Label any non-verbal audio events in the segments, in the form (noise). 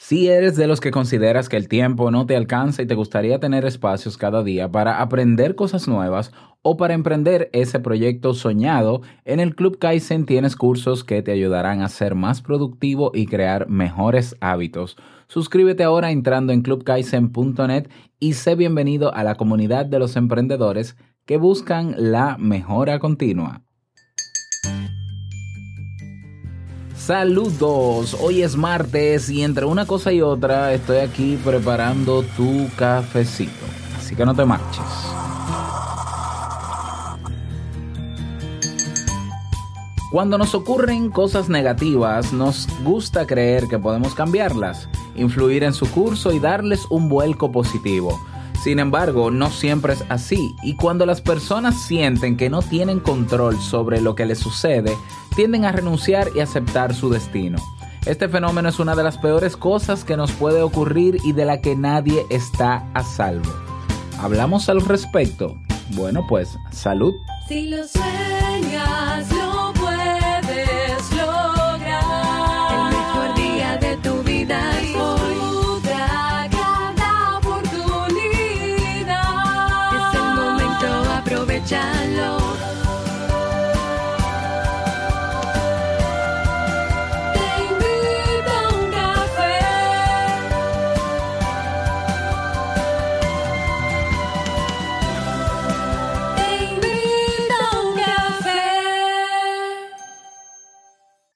Si eres de los que consideras que el tiempo no te alcanza y te gustaría tener espacios cada día para aprender cosas nuevas o para emprender ese proyecto soñado, en el Club Kaizen tienes cursos que te ayudarán a ser más productivo y crear mejores hábitos. Suscríbete ahora entrando en clubkaizen.net y sé bienvenido a la comunidad de los emprendedores que buscan la mejora continua. Saludos, hoy es martes y entre una cosa y otra estoy aquí preparando tu cafecito, así que no te marches. Cuando nos ocurren cosas negativas, nos gusta creer que podemos cambiarlas, influir en su curso y darles un vuelco positivo. Sin embargo, no siempre es así y cuando las personas sienten que no tienen control sobre lo que les sucede, tienden a renunciar y aceptar su destino. Este fenómeno es una de las peores cosas que nos puede ocurrir y de la que nadie está a salvo. ¿Hablamos al respecto? Bueno, pues salud. Si lo sueñas,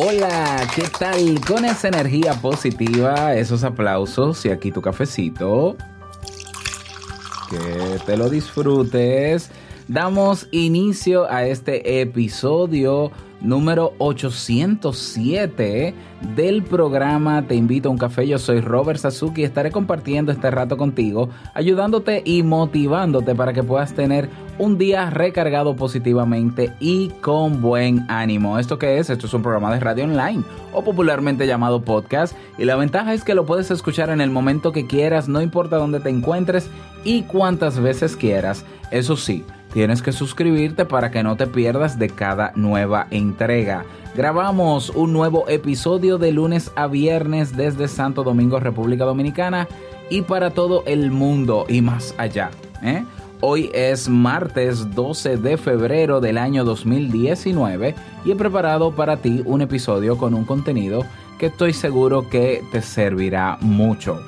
Hola, ¿qué tal? Con esa energía positiva, esos aplausos y aquí tu cafecito. Que te lo disfrutes. Damos inicio a este episodio número 807 del programa Te invito a un café. Yo soy Robert Sasuki y estaré compartiendo este rato contigo, ayudándote y motivándote para que puedas tener un día recargado positivamente y con buen ánimo. ¿Esto qué es? Esto es un programa de radio online o popularmente llamado podcast y la ventaja es que lo puedes escuchar en el momento que quieras, no importa dónde te encuentres y cuántas veces quieras. Eso sí, tienes que suscribirte para que no te pierdas de cada nueva entrega. Grabamos un nuevo episodio de lunes a viernes desde Santo Domingo, República Dominicana y para todo el mundo y más allá. ¿eh? Hoy es martes 12 de febrero del año 2019 y he preparado para ti un episodio con un contenido que estoy seguro que te servirá mucho.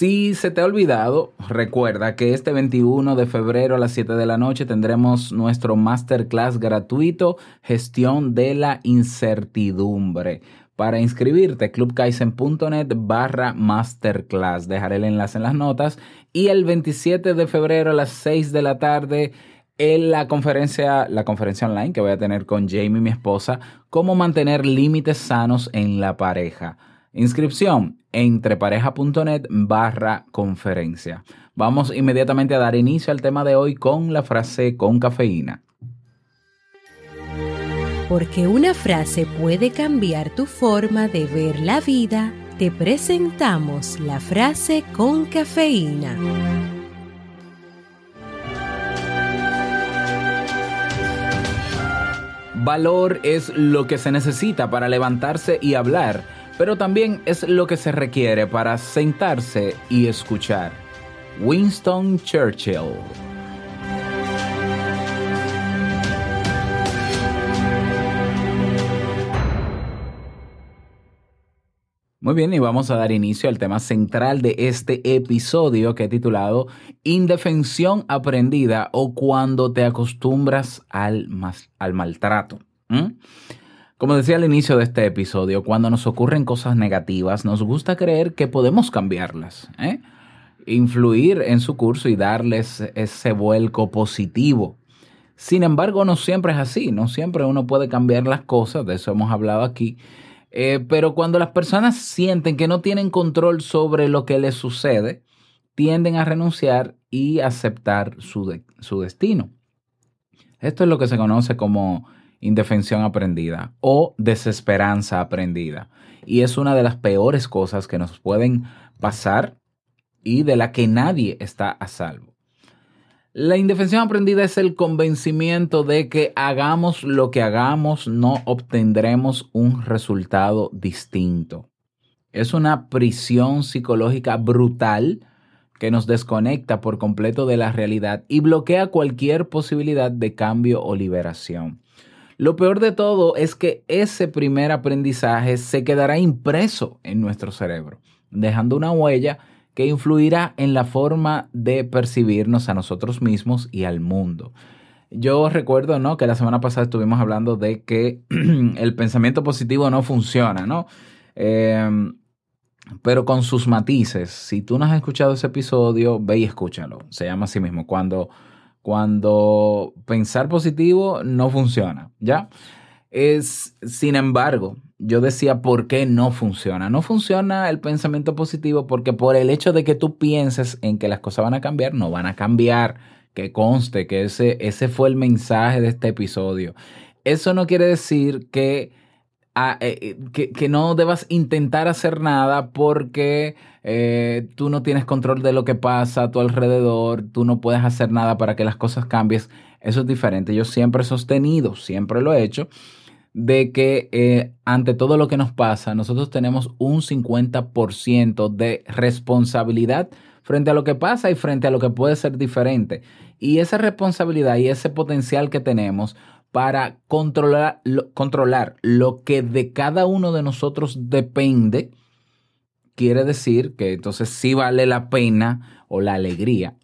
Si se te ha olvidado, recuerda que este 21 de febrero a las 7 de la noche tendremos nuestro masterclass gratuito Gestión de la Incertidumbre. Para inscribirte, clubkaizen.net barra masterclass. Dejaré el enlace en las notas. Y el 27 de febrero a las 6 de la tarde la conferencia, la conferencia online que voy a tener con Jamie, mi esposa, cómo mantener límites sanos en la pareja. Inscripción entrepareja.net barra conferencia. Vamos inmediatamente a dar inicio al tema de hoy con la frase con cafeína. Porque una frase puede cambiar tu forma de ver la vida, te presentamos la frase con cafeína. Valor es lo que se necesita para levantarse y hablar, pero también es lo que se requiere para sentarse y escuchar. Winston Churchill. Muy bien, y vamos a dar inicio al tema central de este episodio que he titulado Indefensión aprendida o cuando te acostumbras al, maltrato. ¿Mm? Como decía al inicio de este episodio, cuando nos ocurren cosas negativas, nos gusta creer que podemos cambiarlas, ¿eh? influir en su curso y darles ese vuelco positivo. Sin embargo, no siempre es así, no siempre uno puede cambiar las cosas, de eso hemos hablado aquí. Eh, pero cuando las personas sienten que no tienen control sobre lo que les sucede, tienden a renunciar y aceptar su, su destino. Esto es lo que se conoce como indefensión aprendida o desesperanza aprendida. Y es una de las peores cosas que nos pueden pasar y de la que nadie está a salvo. La indefensión aprendida es el convencimiento de que hagamos lo que hagamos, no obtendremos un resultado distinto. Es una prisión psicológica brutal que nos desconecta por completo de la realidad y bloquea cualquier posibilidad de cambio o liberación. Lo peor de todo es que ese primer aprendizaje se quedará impreso en nuestro cerebro, dejando una huella que influirá en la forma de percibirnos a nosotros mismos y al mundo. Yo recuerdo, ¿no? Que la semana pasada estuvimos hablando de que (clears throat) el pensamiento positivo no funciona, ¿no? Eh, pero con sus matices. Si tú no has escuchado ese episodio, ve y escúchalo. Se llama así mismo. Cuando, cuando pensar positivo no funciona, ¿ya? Es, sin embargo, yo decía por qué no funciona. No funciona el pensamiento positivo porque por el hecho de que tú pienses en que las cosas van a cambiar, no van a cambiar. Que conste que ese, ese fue el mensaje de este episodio. Eso no quiere decir que a- eh, que, no debas intentar hacer nada porque eh, tú no tienes control de lo que pasa a tu alrededor, tú no puedes hacer nada para que las cosas cambien. Eso es diferente. Yo siempre he sostenido, siempre lo he hecho, de que eh, ante todo lo que nos pasa, nosotros tenemos un 50% de responsabilidad frente a lo que pasa y frente a lo que puede ser diferente. Y esa responsabilidad y ese potencial que tenemos para controlar lo, controlar lo que de cada uno de nosotros depende, quiere decir que entonces sí vale la pena o la alegría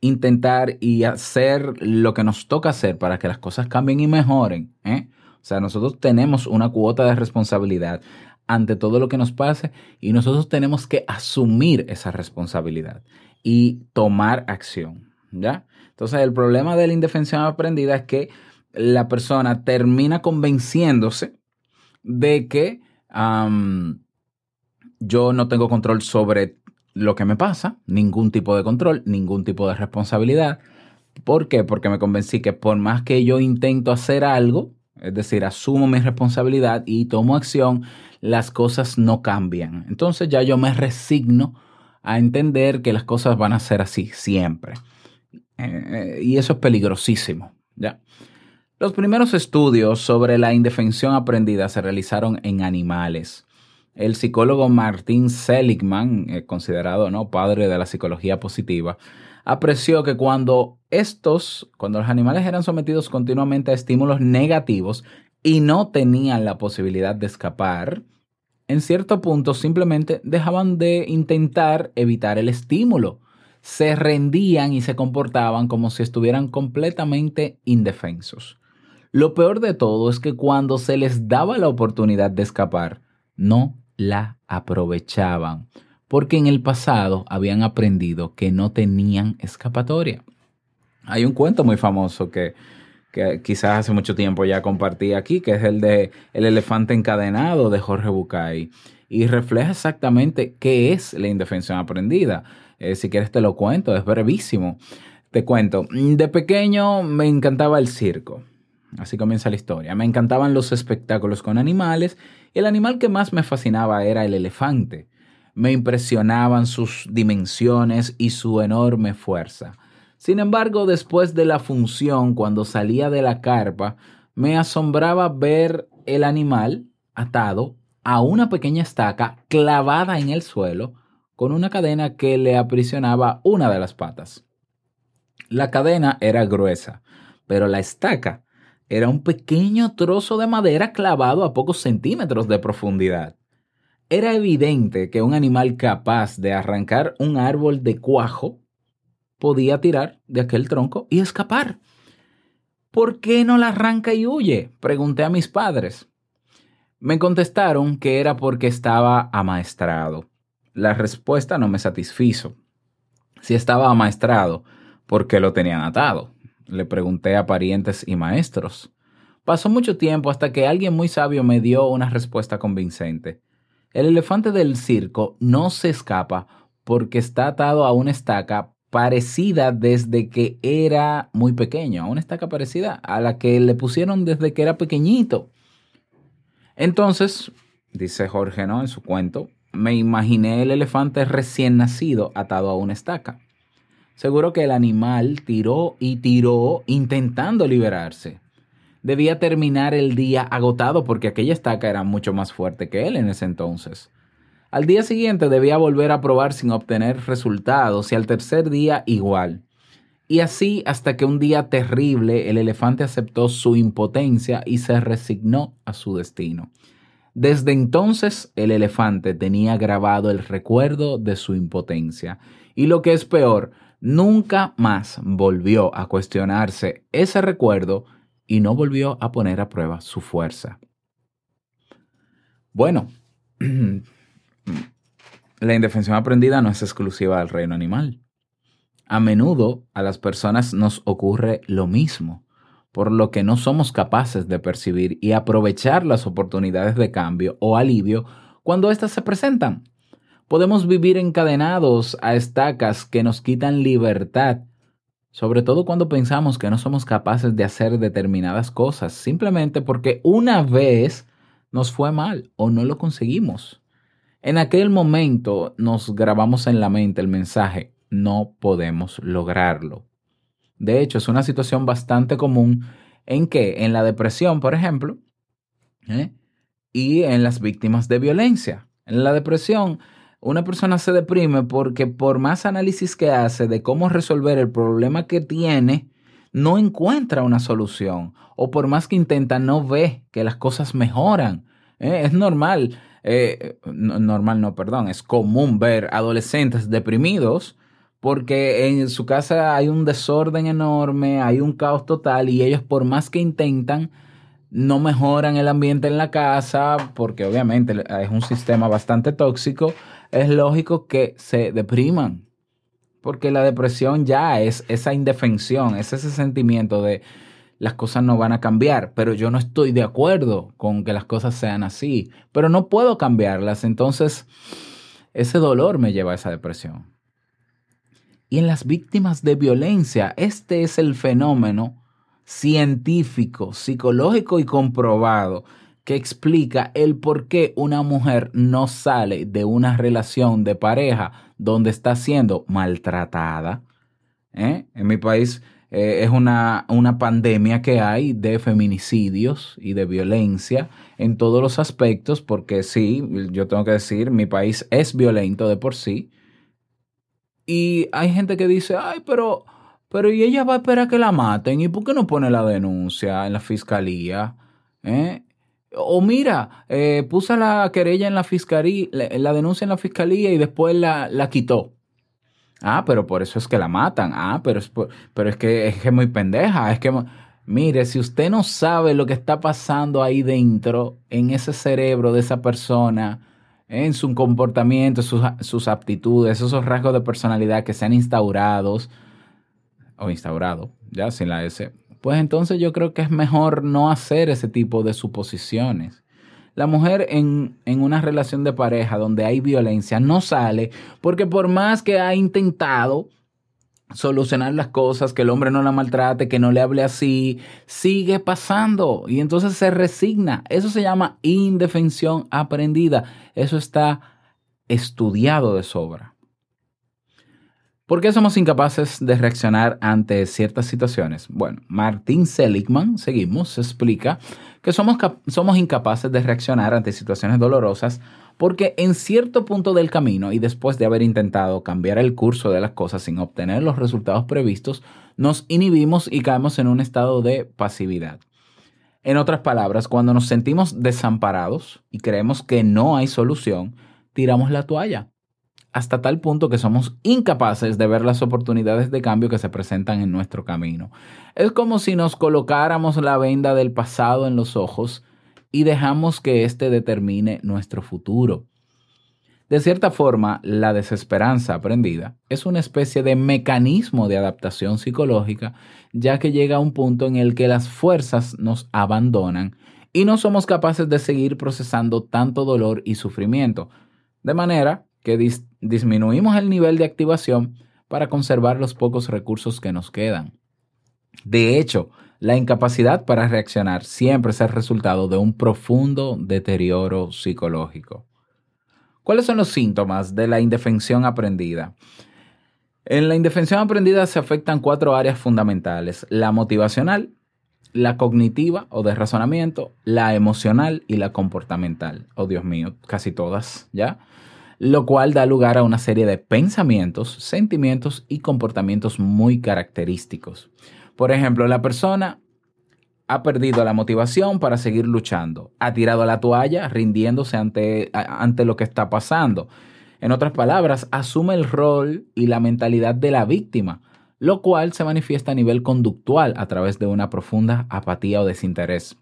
intentar y hacer lo que nos toca hacer para que las cosas cambien y mejoren. ¿eh? O sea, nosotros tenemos una cuota de responsabilidad ante todo lo que nos pase y nosotros tenemos que asumir esa responsabilidad y tomar acción. ¿Ya? Entonces, el problema de la indefensión aprendida es que la persona termina convenciéndose de que yo no tengo control sobre lo que me pasa, ningún tipo de control, ningún tipo de responsabilidad. ¿Por qué? Porque me convencí que por más que yo intento hacer algo, es decir, asumo mi responsabilidad y tomo acción, las cosas no cambian. Entonces ya yo me resigno a entender que las cosas van a ser así siempre. Eh, eh, y eso es peligrosísimo, ¿ya? Los primeros estudios sobre la indefensión aprendida se realizaron en animales. El psicólogo Martin Seligman, eh, considerado ¿no? padre de la psicología positiva, apreció que cuando estos, cuando los animales eran sometidos continuamente a estímulos negativos y no tenían la posibilidad de escapar, en cierto punto simplemente dejaban de intentar evitar el estímulo. Se rendían y se comportaban como si estuvieran completamente indefensos. Lo peor de todo es que cuando se les daba la oportunidad de escapar, no la aprovechaban, porque en el pasado habían aprendido que no tenían escapatoria. Hay un cuento muy famoso que, quizás hace mucho tiempo ya compartí aquí, que es el de El elefante encadenado de Jorge Bucay, y refleja exactamente qué es la indefensión aprendida. Eh, si quieres te lo cuento, es brevísimo. Te cuento, de pequeño me encantaba el circo. Así comienza la historia. Me encantaban los espectáculos con animales el animal que más me fascinaba era el elefante. Me impresionaban sus dimensiones y su enorme fuerza. Sin embargo, después de la función, cuando salía de la carpa, me asombraba ver el animal atado a una pequeña estaca clavada en el suelo con una cadena que le aprisionaba una de las patas. La cadena era gruesa, pero la estaca era un pequeño trozo de madera clavado a pocos centímetros de profundidad. Era evidente que un animal capaz de arrancar un árbol de cuajo podía tirar de aquel tronco y escapar. ¿Por qué no la arranca y huye? Pregunté a mis padres. Me contestaron que era porque estaba amaestrado. La respuesta no me satisfizo. Si estaba amaestrado, ¿por qué lo tenían atado? Le pregunté a parientes y maestros. Pasó mucho tiempo hasta que alguien muy sabio me dio una respuesta convincente. El elefante del circo no se escapa porque está atado a una estaca parecida desde que era muy pequeño, a una estaca parecida a la que le pusieron desde que era pequeñito. Entonces, dice Jorge, ¿no? En su cuento, me imaginé el elefante recién nacido atado a una estaca. Seguro que el animal tiró y tiró intentando liberarse. Debía terminar el día agotado porque aquella estaca era mucho más fuerte que él en ese entonces. Al día siguiente debía volver a probar sin obtener resultados y al tercer día igual. Y así hasta que un día terrible el elefante aceptó su impotencia y se resignó a su destino. Desde entonces el elefante tenía grabado el recuerdo de su impotencia y lo que es peor, nunca más volvió a cuestionarse ese recuerdo y no volvió a poner a prueba su fuerza. Bueno, (clears throat) la indefensión aprendida no es exclusiva del reino animal. A menudo a las personas nos ocurre lo mismo, por lo que no somos capaces de percibir y aprovechar las oportunidades de cambio o alivio cuando éstas se presentan. Podemos vivir encadenados a estacas que nos quitan libertad, sobre todo cuando pensamos que no somos capaces de hacer determinadas cosas, simplemente porque una vez nos fue mal o no lo conseguimos. En aquel momento nos grabamos en la mente el mensaje, no podemos lograrlo. De hecho, es una situación bastante común en que en la depresión, por ejemplo, ¿eh? y en las víctimas de violencia. En la depresión, una persona se deprime porque por más análisis que hace de cómo resolver el problema que tiene, no encuentra una solución. O por más que intenta, no ve que las cosas mejoran. ¿eh? Es normal eh, normal no, perdón, es común ver adolescentes deprimidos porque en su casa hay un desorden enorme, hay un caos total y ellos por más que intentan, no mejoran el ambiente en la casa porque obviamente es un sistema bastante tóxico, es lógico que se depriman. Porque la depresión ya es esa indefensión, es ese sentimiento de las cosas no van a cambiar, pero yo no estoy de acuerdo con que las cosas sean así, pero no puedo cambiarlas, entonces ese dolor me lleva a esa depresión. Y en las víctimas de violencia, este es el fenómeno científico, psicológico y comprobado que explica el por qué una mujer no sale de una relación de pareja donde está siendo maltratada. ¿Eh? En mi país eh, es una, una pandemia que hay de feminicidios y de violencia en todos los aspectos, porque sí, yo tengo que decir, mi país es violento de por sí. Y hay gente que dice, ay, pero, pero ¿y ella va a esperar que la maten? ¿Y por qué no pone la denuncia en la fiscalía? ¿Eh? O mira, eh, puso la querella en la fiscalía, la, denuncia en la fiscalía y después la, la quitó. Ah, pero por eso es que la matan. Ah, pero es, pero es que es que muy pendeja. Es que, mire, si usted no sabe lo que está pasando ahí dentro, en ese cerebro de esa persona, en su comportamiento, sus, sus aptitudes, esos rasgos de personalidad que se han instaurado, o instaurado, ya sin la S, pues entonces yo creo que es mejor no hacer ese tipo de suposiciones. La mujer en, en, una relación de pareja donde hay violencia no sale porque por más que ha intentado solucionar las cosas, que el hombre no la maltrate, que no le hable así, sigue pasando y entonces se resigna. Eso se llama indefensión aprendida. Eso está estudiado de sobra. ¿Por qué somos incapaces de reaccionar ante ciertas situaciones? Bueno, Martin Seligman, seguimos, explica que somos, somos incapaces de reaccionar ante situaciones dolorosas porque en cierto punto del camino y después de haber intentado cambiar el curso de las cosas sin obtener los resultados previstos, nos inhibimos y caemos en un estado de pasividad. En otras palabras, cuando nos sentimos desamparados y creemos que no hay solución, tiramos la toalla hasta tal punto que somos incapaces de ver las oportunidades de cambio que se presentan en nuestro camino. Es como si nos colocáramos la venda del pasado en los ojos y dejamos que éste determine nuestro futuro. De cierta forma, la desesperanza aprendida es una especie de mecanismo de adaptación psicológica, ya que llega a un punto en el que las fuerzas nos abandonan y no somos capaces de seguir procesando tanto dolor y sufrimiento, de manera que disminuimos el nivel de activación para conservar los pocos recursos que nos quedan. De hecho, la incapacidad para reaccionar siempre es el resultado de un profundo deterioro psicológico. ¿Cuáles son los síntomas de la indefensión aprendida? En la indefensión aprendida se afectan cuatro áreas fundamentales, la motivacional, la cognitiva o de razonamiento, la emocional y la comportamental. Oh Dios mío, casi todas, ¿ya? Lo cual da lugar a una serie de pensamientos, sentimientos y comportamientos muy característicos. Por ejemplo, la persona ha perdido la motivación para seguir luchando, ha tirado la toalla rindiéndose ante, ante lo que está pasando. En otras palabras, asume el rol y la mentalidad de la víctima, lo cual se manifiesta a nivel conductual a través de una profunda apatía o desinterés.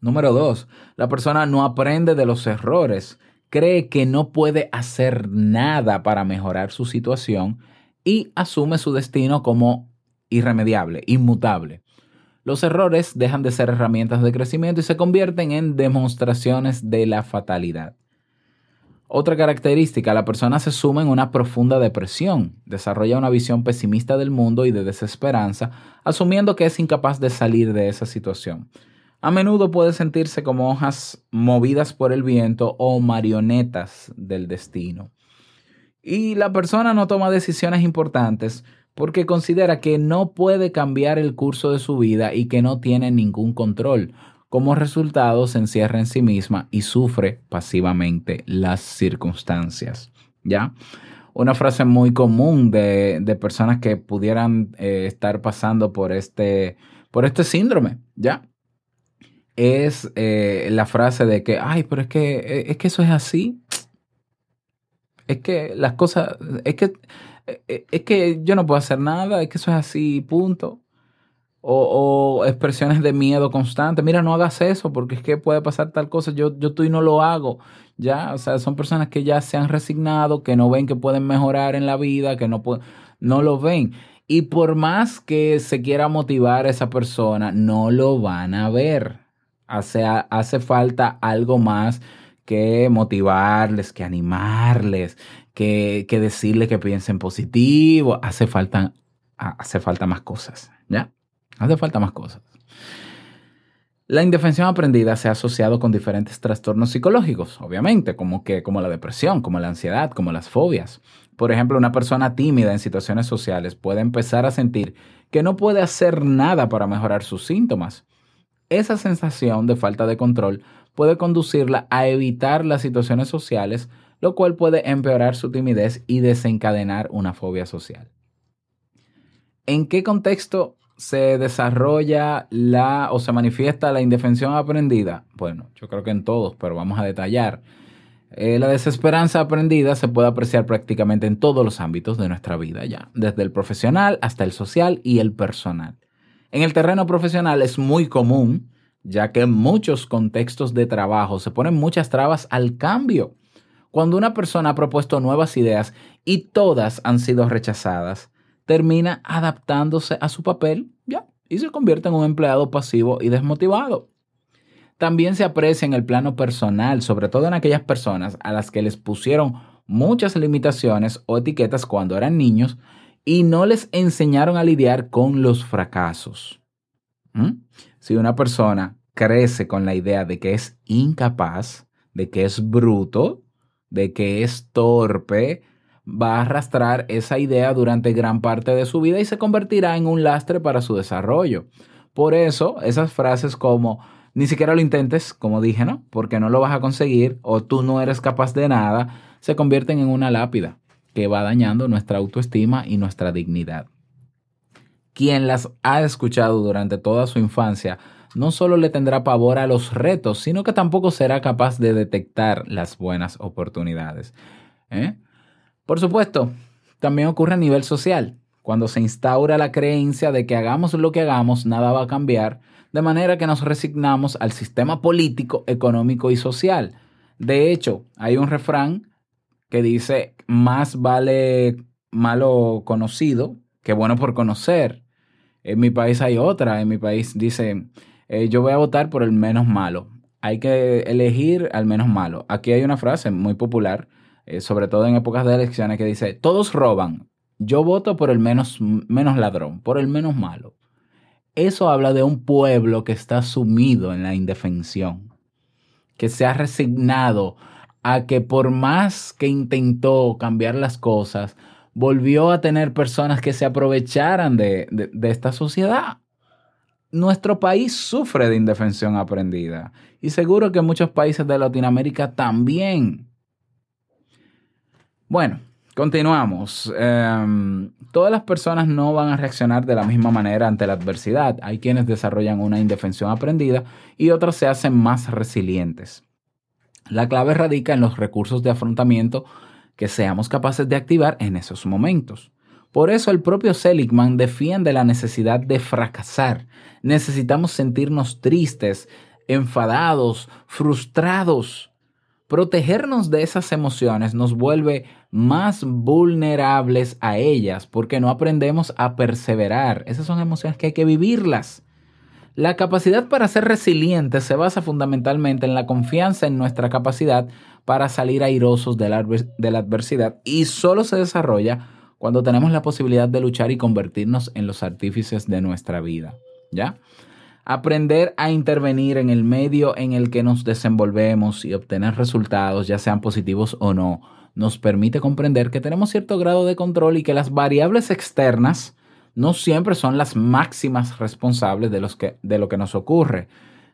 Número dos, la persona no aprende de los errores, cree que no puede hacer nada para mejorar su situación y asume su destino como irremediable, inmutable. Los errores dejan de ser herramientas de crecimiento y se convierten en demostraciones de la fatalidad. Otra característica, la persona se suma en una profunda depresión, desarrolla una visión pesimista del mundo y de desesperanza, asumiendo que es incapaz de salir de esa situación. A menudo puede sentirse como hojas movidas por el viento o marionetas del destino. Y la persona no toma decisiones importantes porque considera que no puede cambiar el curso de su vida y que no tiene ningún control. Como resultado, se encierra en sí misma y sufre pasivamente las circunstancias. ¿Ya? Una frase muy común de, de personas que pudieran eh, estar pasando por este, por este síndrome, ¿ya? Es eh, la frase de que, ay, pero es que, eh, es que eso es así. Es que las cosas, es que eh, es que yo no puedo hacer nada, es que eso es así, punto. O, o, expresiones de miedo constante. Mira, no hagas eso porque es que puede pasar tal cosa. Yo, yo tú y no lo hago. Ya, o sea, son personas que ya se han resignado, que no ven que pueden mejorar en la vida, que no, no lo ven. Y por más que se quiera motivar a esa persona, no lo van a ver. Hace, hace falta algo más que motivarles, que animarles, que, que decirles que piensen positivo. Hace falta, hace falta más cosas, ¿ya? Hace falta más cosas. La indefensión aprendida se ha asociado con diferentes trastornos psicológicos, obviamente, como, que, como la depresión, como la ansiedad, como las fobias. Por ejemplo, una persona tímida en situaciones sociales puede empezar a sentir que no puede hacer nada para mejorar sus síntomas. Esa sensación de falta de control puede conducirla a evitar las situaciones sociales, lo cual puede empeorar su timidez y desencadenar una fobia social. ¿En qué contexto se desarrolla la o se manifiesta la indefensión aprendida? Bueno, yo creo que en todos, pero vamos a detallar. Eh, la desesperanza aprendida se puede apreciar prácticamente en todos los ámbitos de nuestra vida ya, desde el profesional hasta el social y el personal. En el terreno profesional es muy común, ya que en muchos contextos de trabajo se ponen muchas trabas al cambio. Cuando una persona ha propuesto nuevas ideas y todas han sido rechazadas, termina adaptándose a su papel ya, y se convierte en un empleado pasivo y desmotivado. También se aprecia en el plano personal, sobre todo en aquellas personas a las que les pusieron muchas limitaciones o etiquetas cuando eran niños y no les enseñaron a lidiar con los fracasos. ¿Mm? Si una persona crece con la idea de que es incapaz, de que es bruto, de que es torpe, va a arrastrar esa idea durante gran parte de su vida y se convertirá en un lastre para su desarrollo. Por eso, esas frases como ni siquiera lo intentes, como dije, ¿no? Porque no lo vas a conseguir o tú no eres capaz de nada, se convierten en una lápida que va dañando nuestra autoestima y nuestra dignidad. Quien las ha escuchado durante toda su infancia no solo le tendrá pavor a los retos, sino que tampoco será capaz de detectar las buenas oportunidades. ¿eh? Por supuesto, también ocurre a nivel social, cuando se instaura la creencia de que hagamos lo que hagamos, nada va a cambiar, de manera que nos resignamos al sistema político, económico y social. De hecho, hay un refrán que dice, más vale malo conocido que bueno por conocer. En mi país hay otra, en mi país dice, eh, yo voy a votar por el menos malo. Hay que elegir al menos malo. Aquí hay una frase muy popular eh, sobre todo en épocas de elecciones, que dice, todos roban, yo voto por el menos, menos ladrón, por el menos malo. Eso habla de un pueblo que está sumido en la indefensión, que se ha resignado a que por más que intentó cambiar las cosas, volvió a tener personas que se aprovecharan de, de- esta sociedad. Nuestro país sufre de indefensión aprendida y seguro que muchos países de Latinoamérica también. Bueno, continuamos. Em, todas las personas no van a reaccionar de la misma manera ante la adversidad. Hay quienes desarrollan una indefensión aprendida y otros se hacen más resilientes. La clave radica en los recursos de afrontamiento que seamos capaces de activar en esos momentos. Por eso el propio Seligman defiende la necesidad de fracasar. Necesitamos sentirnos tristes, enfadados, frustrados. Protegernos de esas emociones nos vuelve más vulnerables a ellas porque no aprendemos a perseverar. Esas son emociones que hay que vivirlas. La capacidad para ser resiliente se basa fundamentalmente en la confianza en nuestra capacidad para salir airosos de la, de la adversidad y solo se desarrolla cuando tenemos la posibilidad de luchar y convertirnos en los artífices de nuestra vida. ¿Ya? Aprender a intervenir en el medio en el que nos desenvolvemos y obtener resultados, ya sean positivos o no, nos permite comprender que tenemos cierto grado de control y que las variables externas no siempre son las máximas responsables de, los que, de lo que nos ocurre.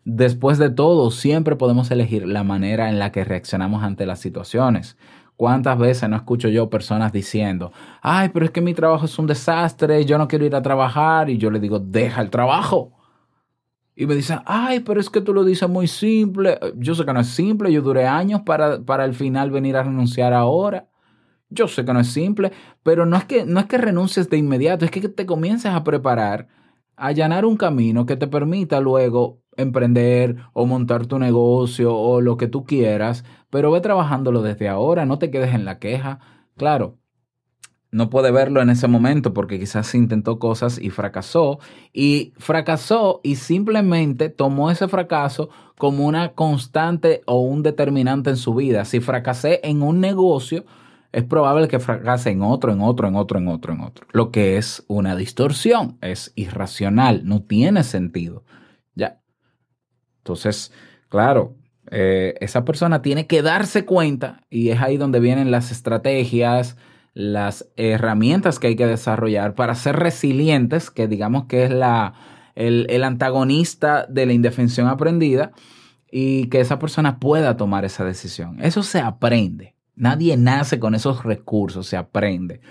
Después de todo, siempre podemos elegir la manera en la que reaccionamos ante las situaciones. ¿Cuántas veces no escucho yo personas diciendo, ay, pero es que mi trabajo es un desastre, yo no quiero ir a trabajar? Y yo le digo, deja el trabajo. Y me dicen, ay, pero es que tú lo dices muy simple. Yo sé que no es simple, yo duré años para, para al final venir a renunciar ahora. Yo sé que no es simple, pero no es que, no es que renuncies de inmediato, es que te comiences a preparar, a allanar un camino que te permita luego emprender o montar tu negocio o lo que tú quieras, pero ve trabajándolo desde ahora, no te quedes en la queja. Claro, no puede verlo en ese momento porque quizás intentó cosas y fracasó y fracasó y simplemente tomó ese fracaso como una constante o un determinante en su vida. Si fracasé en un negocio, es probable que fracase en otro, en otro, en otro, en otro, en otro. Lo que es una distorsión, es irracional, no tiene sentido. Ya. Entonces, claro, eh, esa persona tiene que darse cuenta y es ahí donde vienen las estrategias, las herramientas que hay que desarrollar para ser resilientes, que digamos que es la, el, el antagonista de la indefensión aprendida, y que esa persona pueda tomar esa decisión. Eso se aprende. Nadie nace con esos recursos, se aprende.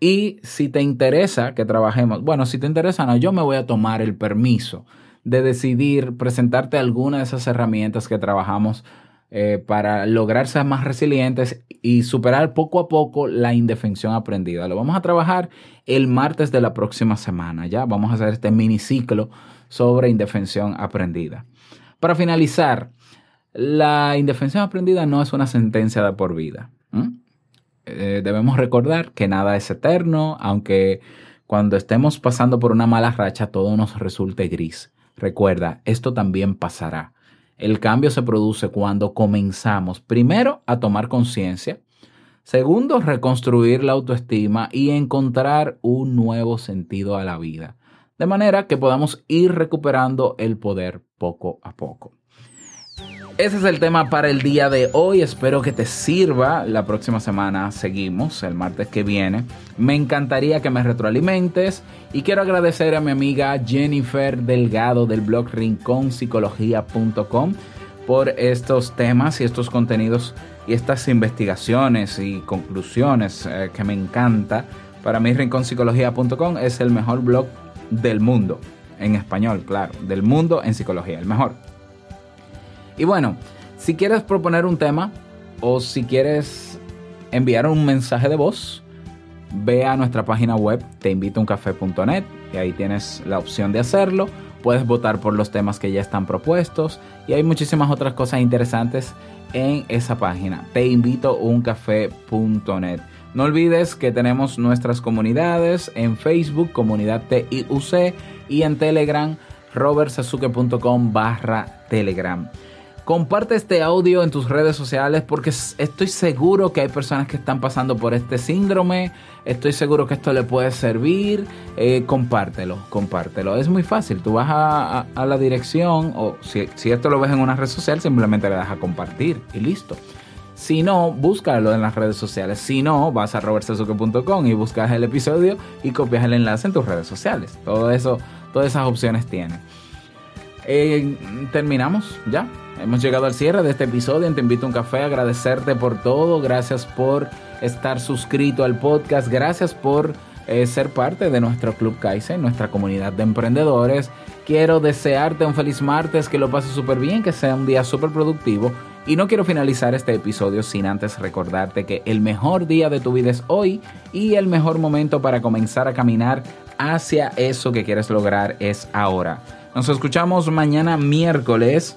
Y si te interesa que trabajemos, bueno, si te interesa, no, yo me voy a tomar el permiso de decidir presentarte alguna de esas herramientas que trabajamos eh, para lograr ser más resilientes y superar poco a poco la indefensión aprendida. Lo vamos a trabajar el martes de la próxima semana, ¿ya? Vamos a hacer este miniciclo sobre indefensión aprendida. Para finalizar, la indefensión aprendida no es una sentencia de por vida. ¿M? Eh, debemos recordar que nada es eterno, aunque cuando estemos pasando por una mala racha todo nos resulte gris. Recuerda, esto también pasará. El cambio se produce cuando comenzamos, primero, a tomar conciencia, segundo, reconstruir la autoestima y encontrar un nuevo sentido a la vida, de manera que podamos ir recuperando el poder poco a poco. Ese es el tema para el día de hoy. Espero que te sirva. La próxima semana seguimos, el martes que viene. Me encantaría que me retroalimentes y quiero agradecer a mi amiga Jennifer Delgado del blog rinconpsicología.com por estos temas y estos contenidos y estas investigaciones y conclusiones eh, que me encanta. Para mí rinconpsicología.com es el mejor blog del mundo, en español, claro, del mundo en psicología, el mejor. Y bueno, si quieres proponer un tema o si quieres enviar un mensaje de voz, ve a nuestra página web teinvitouncafé.net y ahí tienes la opción de hacerlo. Puedes votar por los temas que ya están propuestos y hay muchísimas otras cosas interesantes en esa página teinvitouncafé.net. No olvides que tenemos nuestras comunidades en Facebook, comunidad TIUC y en Telegram robertsazuke.com barra Telegram. Comparte este audio en tus redes sociales porque estoy seguro que hay personas que están pasando por este síndrome. Estoy seguro que esto le puede servir. Eh, compártelo, compártelo. Es muy fácil. Tú vas a, la dirección o si, si esto lo ves en una red social, simplemente le das a compartir y listo. Si no, búscalo en las redes sociales. Si no, vas a robertsazuke.com y buscas el episodio y copias el enlace en tus redes sociales. Todo eso, todas esas opciones tienen. Eh, terminamos ya. Hemos llegado al cierre de este episodio. Te invito a un café. Agradecerte por todo. Gracias por estar suscrito al podcast. Gracias por eh, ser parte de nuestro Club Kaizen, nuestra comunidad de emprendedores. Quiero desearte un feliz martes, que lo pases súper bien, que sea un día súper productivo. Y no quiero finalizar este episodio sin antes recordarte que el mejor día de tu vida es hoy y el mejor momento para comenzar a caminar hacia eso que quieres lograr es ahora. Nos escuchamos mañana miércoles